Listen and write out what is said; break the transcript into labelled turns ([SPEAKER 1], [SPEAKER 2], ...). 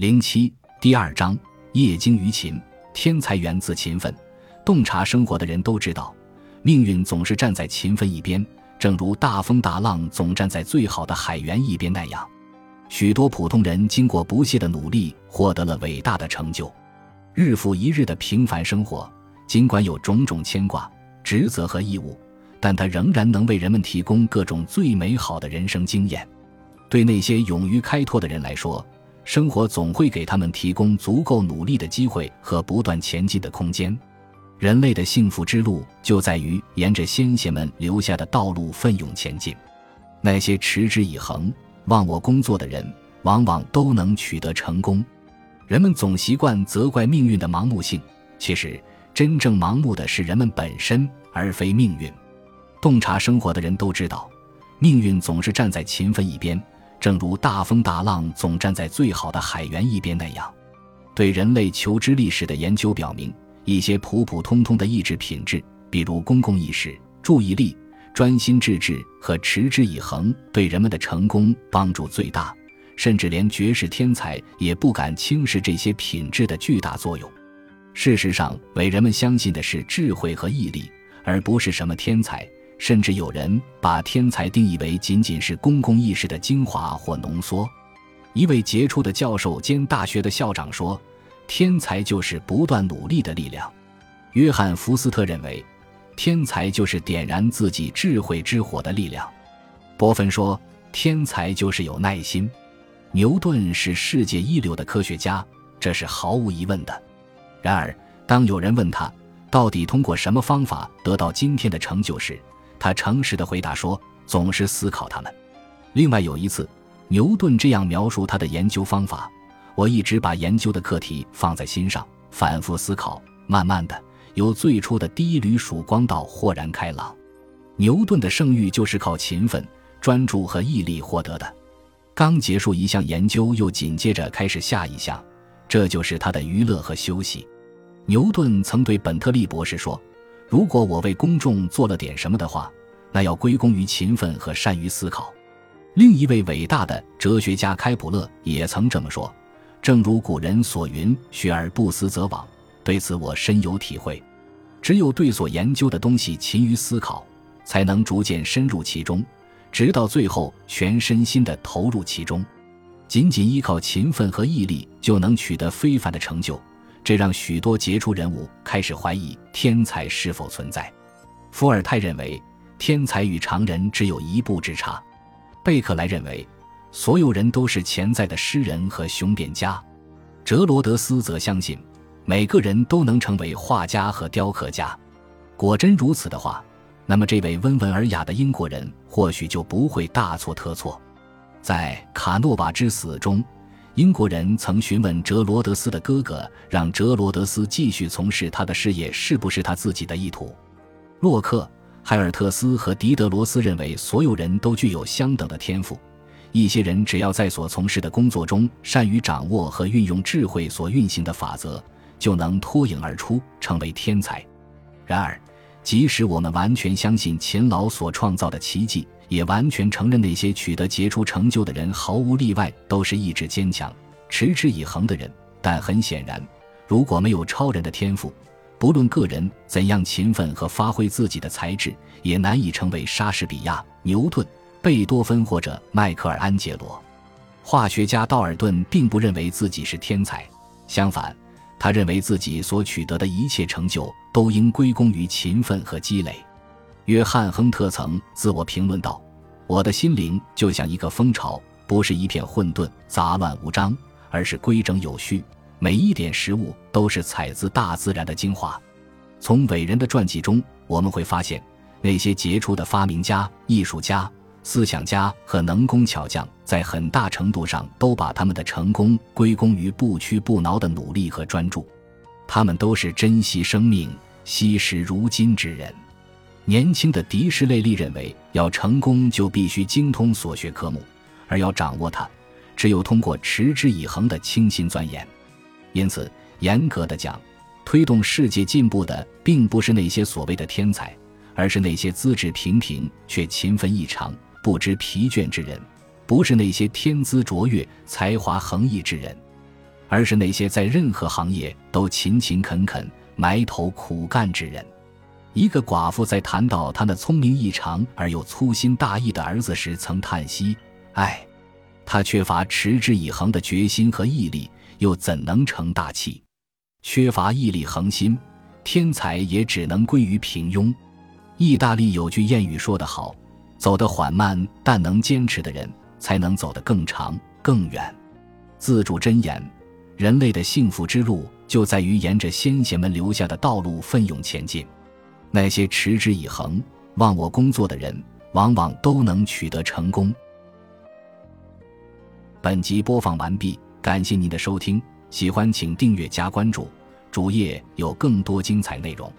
[SPEAKER 1] 零七第二章：业精于勤，天才源自勤奋。洞察生活的人都知道，命运总是站在勤奋一边，正如大风大浪总站在最好的海员一边那样。许多普通人经过不懈的努力，获得了伟大的成就。日复一日的平凡生活，尽管有种种牵挂、职责和义务，但他仍然能为人们提供各种最美好的人生经验。对那些勇于开拓的人来说，生活总会给他们提供足够努力的机会和不断前进的空间。人类的幸福之路就在于沿着先贤们留下的道路奋勇前进。那些持之以恒。忘我工作的人，往往都能取得成功。人们总习惯责怪命运的盲目性，其实真正盲目的是人们本身，而非命运。洞察生活的人都知道，命运总是站在勤奋一边，正如大风大浪总站在最好的海员一边那样。对人类求知历史的研究表明，一些普普通通的意志品质，比如公共意识、注意力。专心致志和持之以恒对人们的成功帮助最大，甚至连绝世天才也不敢轻视这些品质的巨大作用。事实上，为人们相信的是智慧和毅力，而不是什么天才。甚至有人把天才定义为仅仅是公共意识的精华或浓缩。一位杰出的教授兼大学的校长说：“天才就是不断努力的力量。”约翰·福斯特认为。天才就是点燃自己智慧之火的力量。波芬说：“天才就是有耐心。”牛顿是世界一流的科学家，这是毫无疑问的。然而，当有人问他到底通过什么方法得到今天的成就时，他诚实的回答说：“总是思考他们。”另外有一次，牛顿这样描述他的研究方法：“我一直把研究的课题放在心上，反复思考，慢慢的。”由最初的第一缕曙光到豁然开朗，牛顿的声誉就是靠勤奋、专注和毅力获得的。刚结束一项研究，又紧接着开始下一项，这就是他的娱乐和休息。牛顿曾对本特利博士说：“如果我为公众做了点什么的话，那要归功于勤奋和善于思考。”另一位伟大的哲学家开普勒也曾这么说：“正如古人所云，学而不思则罔。”对此我深有体会，只有对所研究的东西勤于思考，才能逐渐深入其中，直到最后全身心的投入其中。仅仅依靠勤奋和毅力就能取得非凡的成就，这让许多杰出人物开始怀疑天才是否存在。伏尔泰认为天才与常人只有一步之差，贝克莱认为所有人都是潜在的诗人和雄辩家，哲罗德斯则相信。每个人都能成为画家和雕刻家，果真如此的话，那么这位温文尔雅的英国人或许就不会大错特错。在卡诺瓦之死中，英国人曾询问哲罗德斯的哥哥，让哲罗德斯继续从事他的事业是不是他自己的意图。洛克、海尔特斯和狄德罗斯认为，所有人都具有相等的天赋，一些人只要在所从事的工作中善于掌握和运用智慧所运行的法则。就能脱颖而出，成为天才。然而，即使我们完全相信勤劳所创造的奇迹，也完全承认那些取得杰出成就的人毫无例外都是意志坚强、持之以恒的人。但很显然，如果没有超人的天赋，不论个人怎样勤奋和发挥自己的才智，也难以成为莎士比亚、牛顿、贝多芬或者迈克尔安杰罗。化学家道尔顿并不认为自己是天才，相反。他认为自己所取得的一切成就都应归功于勤奋和积累。约翰·亨特曾自我评论道：“我的心灵就像一个蜂巢，不是一片混沌、杂乱无章，而是规整有序。每一点食物都是采自大自然的精华。”从伟人的传记中，我们会发现，那些杰出的发明家、艺术家。思想家和能工巧匠在很大程度上都把他们的成功归功于不屈不挠的努力和专注。他们都是珍惜生命、惜时如金之人。年轻的迪士雷利认为，要成功就必须精通所学科目，而要掌握它，只有通过持之以恒的倾心钻研。因此，严格的讲，推动世界进步的并不是那些所谓的天才，而是那些资质平平却勤奋异常。不知疲倦之人，不是那些天资卓越、才华横溢之人。而是那些在任何行业都勤勤恳恳、埋头苦干之人。一个寡妇在谈到她那聪明异常而又粗心大意的儿子时，曾叹息：“唉，他缺乏持之以恒的决心和毅力，又怎能成大器？缺乏毅力恒心，天才也只能归于平庸。”意大利有句谚语说得好：“走得缓慢但能坚持的人，才能走得更长更远。”自主箴言：人类的幸福之路，就在于沿着先贤们留下的道路奋勇前进。那些持之以恒、忘我工作的人，往往都能取得成功。本集播放完毕，感谢您的收听，喜欢请订阅加关注，主页有更多精彩内容。